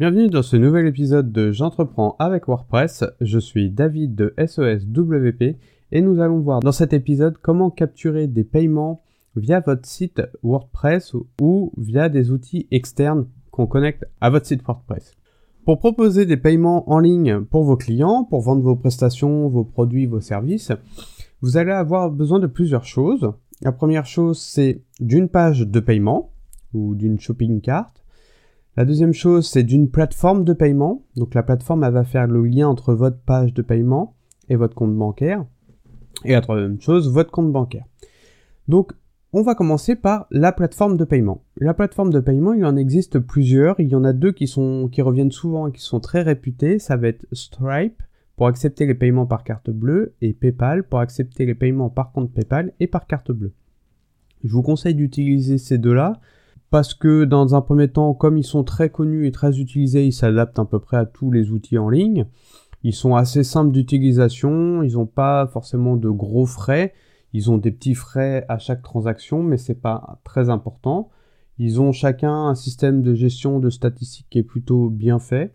Bienvenue dans ce nouvel épisode de J'entreprends avec WordPress. Je suis David de SESWP et nous allons voir dans cet épisode comment capturer des paiements via votre site WordPress ou via des outils externes qu'on connecte à votre site WordPress. Pour proposer des paiements en ligne pour vos clients, pour vendre vos prestations, vos produits, vos services, vous allez avoir besoin de plusieurs choses. La première chose, c'est d'une page de paiement ou d'une shopping cart. La deuxième chose, c'est d'une plateforme de paiement. Donc la plateforme, elle va faire le lien entre votre page de paiement et votre compte bancaire. Et la troisième chose, votre compte bancaire. Donc on va commencer par la plateforme de paiement. La plateforme de paiement, il en existe plusieurs. Il y en a deux qui, reviennent souvent et qui sont très réputés. Ça va être Stripe pour accepter les paiements par carte bleue et PayPal pour accepter les paiements par compte PayPal et par carte bleue. Je vous conseille d'utiliser ces deux-là parce que dans un premier temps, comme ils sont très connus et très utilisés, ils s'adaptent à peu près à tous les outils en ligne. Ils sont assez simples d'utilisation, ils n'ont pas forcément de gros frais, ils ont des petits frais à chaque transaction, mais c'est pas très important. Ils ont chacun un système de gestion de statistiques qui est plutôt bien fait.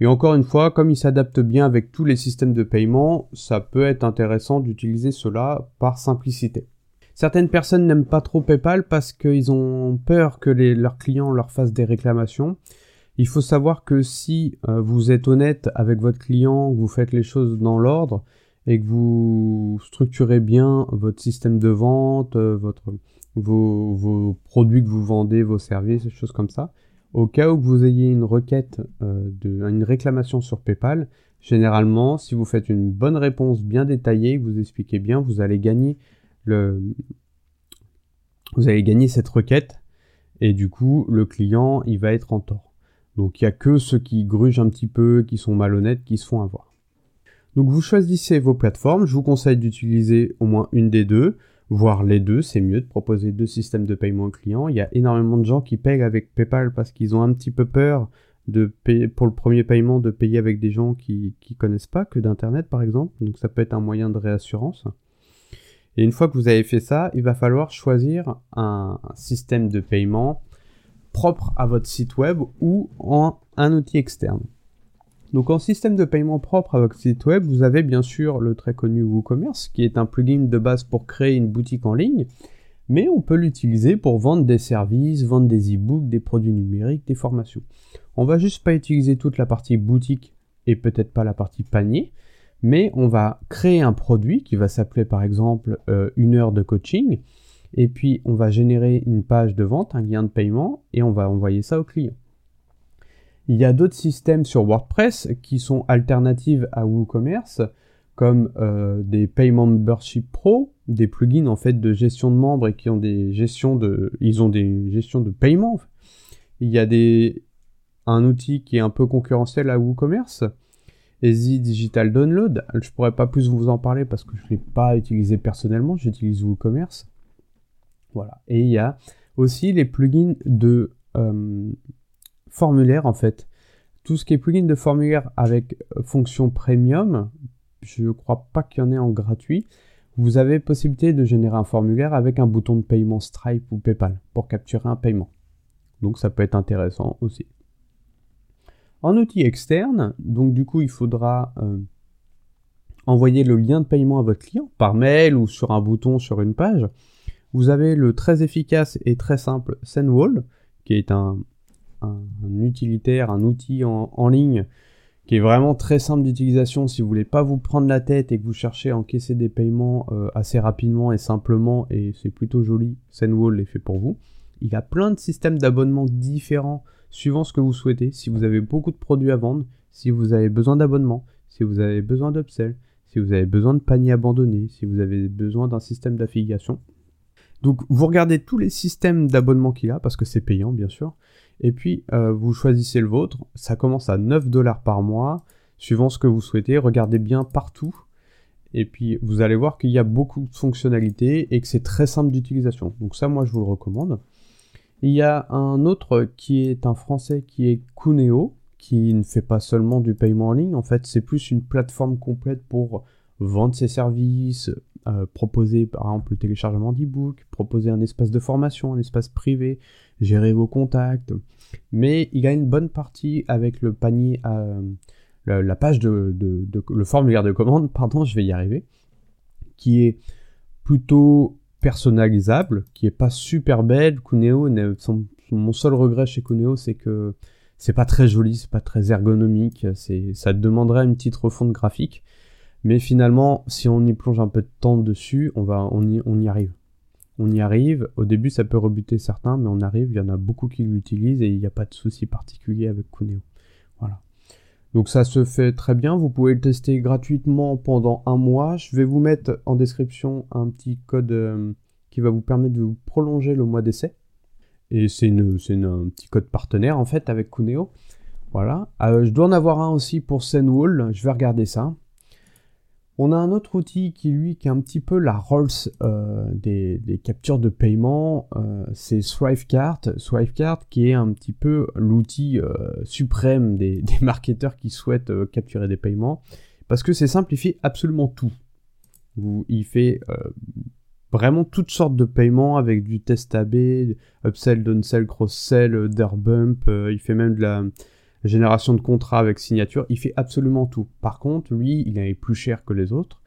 Et encore une fois, comme ils s'adaptent bien avec tous les systèmes de paiement, ça peut être intéressant d'utiliser cela par simplicité. Certaines personnes n'aiment pas trop PayPal parce qu'ils ont peur que leurs clients leur fassent des réclamations. Il faut savoir que si euh, vous êtes honnête avec votre client, que vous faites les choses dans l'ordre et que vous structurez bien votre système de vente, euh, vos, produits que vous vendez, vos services, des choses comme ça, au cas où vous ayez une requête, euh, une réclamation sur PayPal, généralement, si vous faites une bonne réponse bien détaillée, vous expliquez bien, vous allez gagner vous allez gagner cette requête et du coup le client il va être en tort. Donc il n'y a que ceux qui grugent un petit peu, qui sont malhonnêtes, qui se font avoir. Donc vous choisissez vos plateformes, je vous conseille d'utiliser au moins une des deux, voire les deux, c'est mieux de proposer deux systèmes de paiement aux clients. Il y a énormément de gens qui payent avec PayPal parce qu'ils ont un petit peu peur de pour le premier paiement de payer avec des gens qui ne connaissent pas que d'Internet par exemple. Donc ça peut être un moyen de réassurance. Et une fois que vous avez fait ça, il va falloir choisir un, système de paiement propre à votre site web ou en un outil externe. Donc en système de paiement propre à votre site web, vous avez bien sûr le très connu WooCommerce, qui est un plugin de base pour créer une boutique en ligne, mais on peut l'utiliser pour vendre des services, vendre des e-books, des produits numériques, des formations. On va juste pas utiliser toute la partie boutique et peut-être pas la partie panier, mais on va créer un produit qui va s'appeler par exemple euh, une heure de coaching, et puis on va générer une page de vente, un lien de paiement, et on va envoyer ça au client. Il y a d'autres systèmes sur WordPress qui sont alternatives à WooCommerce, comme euh, des Pay Membership Pro, des plugins en fait de gestion de membres et qui ont des gestions de, ils paiement. Il y a des, un outil qui est un peu concurrentiel à WooCommerce, Easy Digital Download. Je pourrais pas plus vous en parler parce que je ne l'ai pas utilisé personnellement, j'utilise WooCommerce. Voilà. Et il y a aussi les plugins de euh, formulaire en fait. Tout ce qui est plugin de formulaire avec euh, fonction premium, je ne crois pas qu'il y en ait en gratuit. Vous avez possibilité de générer un formulaire avec un bouton de paiement Stripe ou PayPal pour capturer un paiement. Donc ça peut être intéressant aussi. En outil externe, donc du coup il faudra euh, envoyer le lien de paiement à votre client par mail ou sur un bouton sur une page. Vous avez le très efficace et très simple SendWall, qui est un, utilitaire, un outil en, ligne qui est vraiment très simple d'utilisation si vous voulez pas vous prendre la tête et que vous cherchez à encaisser des paiements euh, assez rapidement et simplement et c'est plutôt joli. SendWall est fait pour vous. Il a plein de systèmes d'abonnement différents suivant ce que vous souhaitez. Si vous avez beaucoup de produits à vendre, si vous avez besoin d'abonnement, si vous avez besoin d'upsell, si vous avez besoin de paniers abandonnés, si vous avez besoin d'un système d'affiliation. Donc vous regardez tous les systèmes d'abonnement qu'il a, parce que c'est payant bien sûr, et puis euh, vous choisissez le vôtre. Ça commence à 9 dollars par mois, suivant ce que vous souhaitez. Regardez bien partout. Et puis vous allez voir qu'il y a beaucoup de fonctionnalités et que c'est très simple d'utilisation. Donc ça moi je vous le recommande. Il y a un autre qui est un français qui est Cuneo, qui ne fait pas seulement du paiement en ligne, en fait c'est plus une plateforme complète pour vendre ses services, euh, proposer par exemple le téléchargement d'e-book, proposer un espace de formation, un espace privé, gérer vos contacts. Mais il a une bonne partie avec le panier, à, la, page de, le formulaire de commande, pardon, je vais y arriver, qui est plutôt personnalisable, qui est pas super belle. Kuneo, mon seul regret chez Kuneo, c'est que c'est pas très joli, c'est pas très ergonomique, c'est, ça demanderait une petite refonte graphique. Mais finalement, si on y plonge un peu de temps dessus, on va, on y, on y arrive. On y arrive. Au début, ça peut rebuter certains, mais on arrive. Il y en a beaucoup qui l'utilisent et il n'y a pas de souci particulier avec Kuneo. Voilà. Donc ça se fait très bien. Vous pouvez le tester gratuitement pendant un mois. Je vais vous mettre en description un petit code euh, qui va vous permettre de vous prolonger le mois d'essai. Et c'est un petit code partenaire en fait avec Kuneo. Voilà. Euh, je dois en avoir un aussi pour Zenwall. Je vais regarder ça. On a un autre outil qui lui qui est un petit peu la Rolls euh, des, captures de paiement, euh, c'est Thrivecart. Thrivecart qui est un petit peu l'outil euh, suprême des, marketeurs qui souhaitent capturer des paiements, parce que c'est fait absolument tout. il fait vraiment toutes sortes de paiements avec du test AB, upsell, downsell, cross-sell, bump, il fait même de la génération de contrats avec signature, il fait absolument tout. Par contre, lui, il est plus cher que les autres,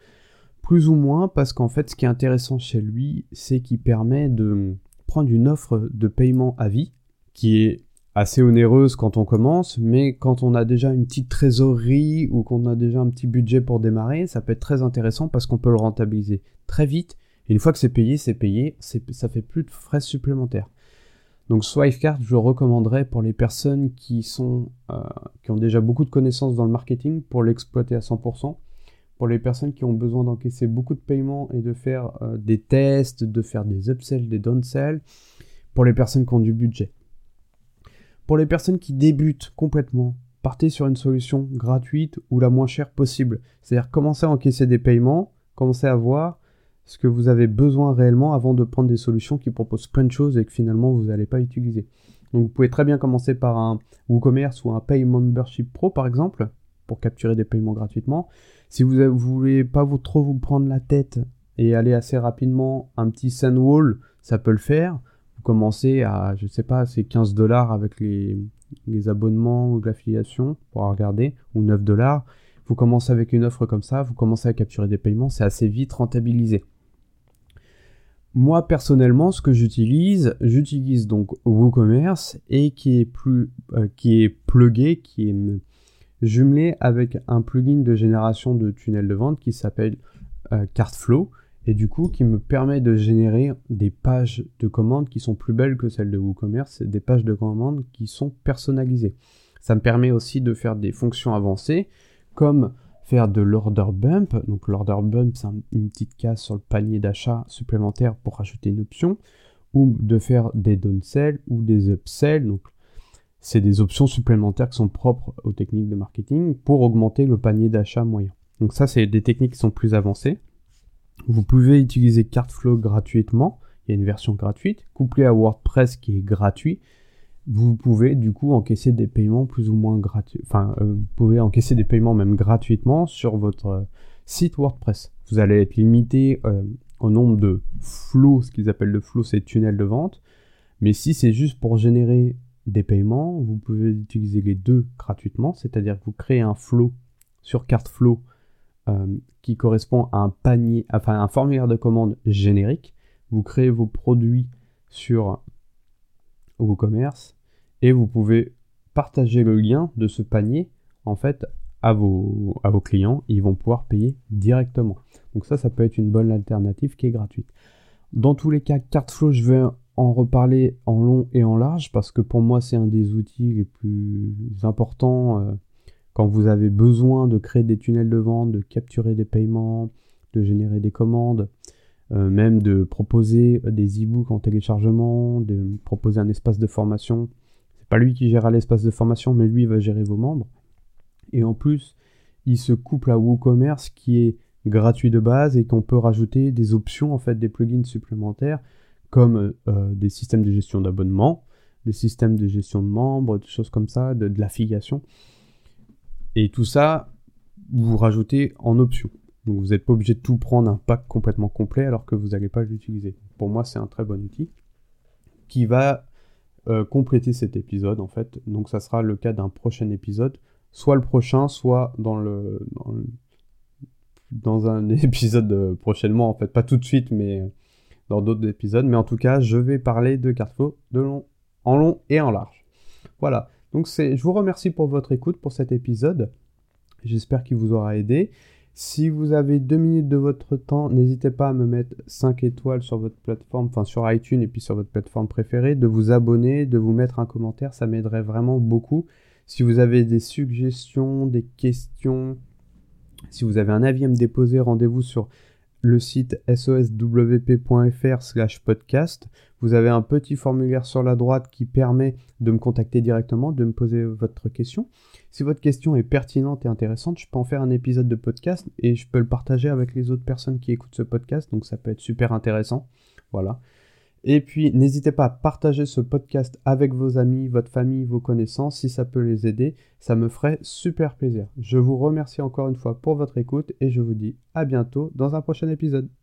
plus ou moins parce qu'en fait, ce qui est intéressant chez lui, c'est qu'il permet de prendre une offre de paiement à vie qui est assez onéreuse quand on commence, mais quand on a déjà une petite trésorerie ou qu'on a déjà un petit budget pour démarrer, ça peut être très intéressant parce qu'on peut le rentabiliser très vite. Une fois que c'est payé, c'est payé, ça fait plus de frais supplémentaires. Donc Swipecard, je recommanderais pour les personnes qui sont euh, qui ont déjà beaucoup de connaissances dans le marketing pour l'exploiter à 100%. Pour les personnes qui ont besoin d'encaisser beaucoup de paiements et de faire euh, des tests, de faire des upsells, des downsells. Pour les personnes qui ont du budget. Pour les personnes qui débutent complètement, partez sur une solution gratuite ou la moins chère possible. C'est-à-dire commencez à encaisser des paiements, commencez à voir ce que vous avez besoin réellement avant de prendre des solutions qui proposent plein de choses et que finalement vous n'allez pas utiliser. Donc vous pouvez très bien commencer par un WooCommerce ou un Pay Membership Pro par exemple pour capturer des paiements gratuitement. Si vous ne voulez pas vous, trop vous prendre la tête et aller assez rapidement, un petit Sandwall, ça peut le faire. Vous commencez à, je sais pas, c'est 15 dollars avec les, les abonnements ou l'affiliation pour regarder, ou 9 dollars. Vous commencez avec une offre comme ça, vous commencez à capturer des paiements, c'est assez vite rentabilisé. Moi personnellement, ce que j'utilise, j'utilise donc WooCommerce et qui est plus, euh, qui est plugué, qui est jumelé avec un plugin de génération de tunnels de vente qui s'appelle euh, Cartflow et du coup qui me permet de générer des pages de commandes qui sont plus belles que celles de WooCommerce, des pages de commandes qui sont personnalisées. Ça me permet aussi de faire des fonctions avancées comme faire de l'order bump. Donc l'order bump, c'est une petite case sur le panier d'achat supplémentaire pour rajouter une option, ou de faire des downsell ou des upsell. Donc c'est des options supplémentaires qui sont propres aux techniques de marketing pour augmenter le panier d'achat moyen. Donc ça, c'est des techniques qui sont plus avancées. Vous pouvez utiliser Cartflow gratuitement. Il y a une version gratuite, couplée à WordPress qui est gratuit vous pouvez du coup encaisser des paiements plus ou moins gratuits. Enfin, euh, vous pouvez encaisser des paiements même gratuitement sur votre euh, site WordPress. Vous allez être limité euh, au nombre de flows, ce qu'ils appellent le flow, c'est tunnel de vente. Mais si c'est juste pour générer des paiements, vous pouvez utiliser les deux gratuitement, c'est-à-dire que vous créez un flow sur carte flow qui correspond à un panier, enfin un formulaire de commande générique. Vous créez vos produits sur WooCommerce et vous pouvez partager le lien de ce panier en fait à vos, à vos clients ils vont pouvoir payer directement. Donc ça, ça peut être une bonne alternative qui est gratuite. Dans tous les cas, Cartflow, je vais en reparler en long et en large parce que pour moi, c'est un des outils les plus importants euh, quand vous avez besoin de créer des tunnels de vente, de capturer des paiements, de générer des commandes. Euh, même de proposer des e-books en téléchargement, de proposer un espace de formation. Lui qui gérera l'espace de formation, mais lui va gérer vos membres. Et en plus, il se couple à WooCommerce qui est gratuit de base et qu'on peut rajouter des options, en fait, des plugins supplémentaires comme euh, des systèmes de gestion d'abonnement, des systèmes de gestion de membres, des choses comme ça, de, de l'affiliation. Et tout ça, vous rajoutez en option. Donc vous n'êtes pas obligé de tout prendre un pack complètement complet alors que vous n'allez pas l'utiliser. Pour moi, c'est un très bon outil qui va euh, compléter cet épisode en fait. Donc ça sera le cas d'un prochain épisode, soit le prochain, soit dans le dans, un épisode prochainement en fait, pas tout de suite, mais dans d'autres épisodes. Mais en tout cas, je vais parler de Cartefaux de long, en long et en large. Voilà. Donc c'est, je vous remercie pour votre écoute pour cet épisode. J'espère qu'il vous aura aidé. Si vous avez deux minutes de votre temps, n'hésitez pas à me mettre 5 étoiles sur votre plateforme, enfin sur iTunes et puis sur votre plateforme préférée, de vous abonner, de vous mettre un commentaire, ça m'aiderait vraiment beaucoup. Si vous avez des suggestions, des questions, si vous avez un avis à me déposer, rendez-vous sur le site soswp.fr slash podcast. Vous avez un petit formulaire sur la droite qui permet de me contacter directement, de me poser votre question. Si votre question est pertinente et intéressante, je peux en faire un épisode de podcast et je peux le partager avec les autres personnes qui écoutent ce podcast, donc ça peut être super intéressant. Voilà. Et puis, n'hésitez pas à partager ce podcast avec vos amis, votre famille, vos connaissances, si ça peut les aider. Ça me ferait super plaisir. Je vous remercie encore une fois pour votre écoute et je vous dis à bientôt dans un prochain épisode.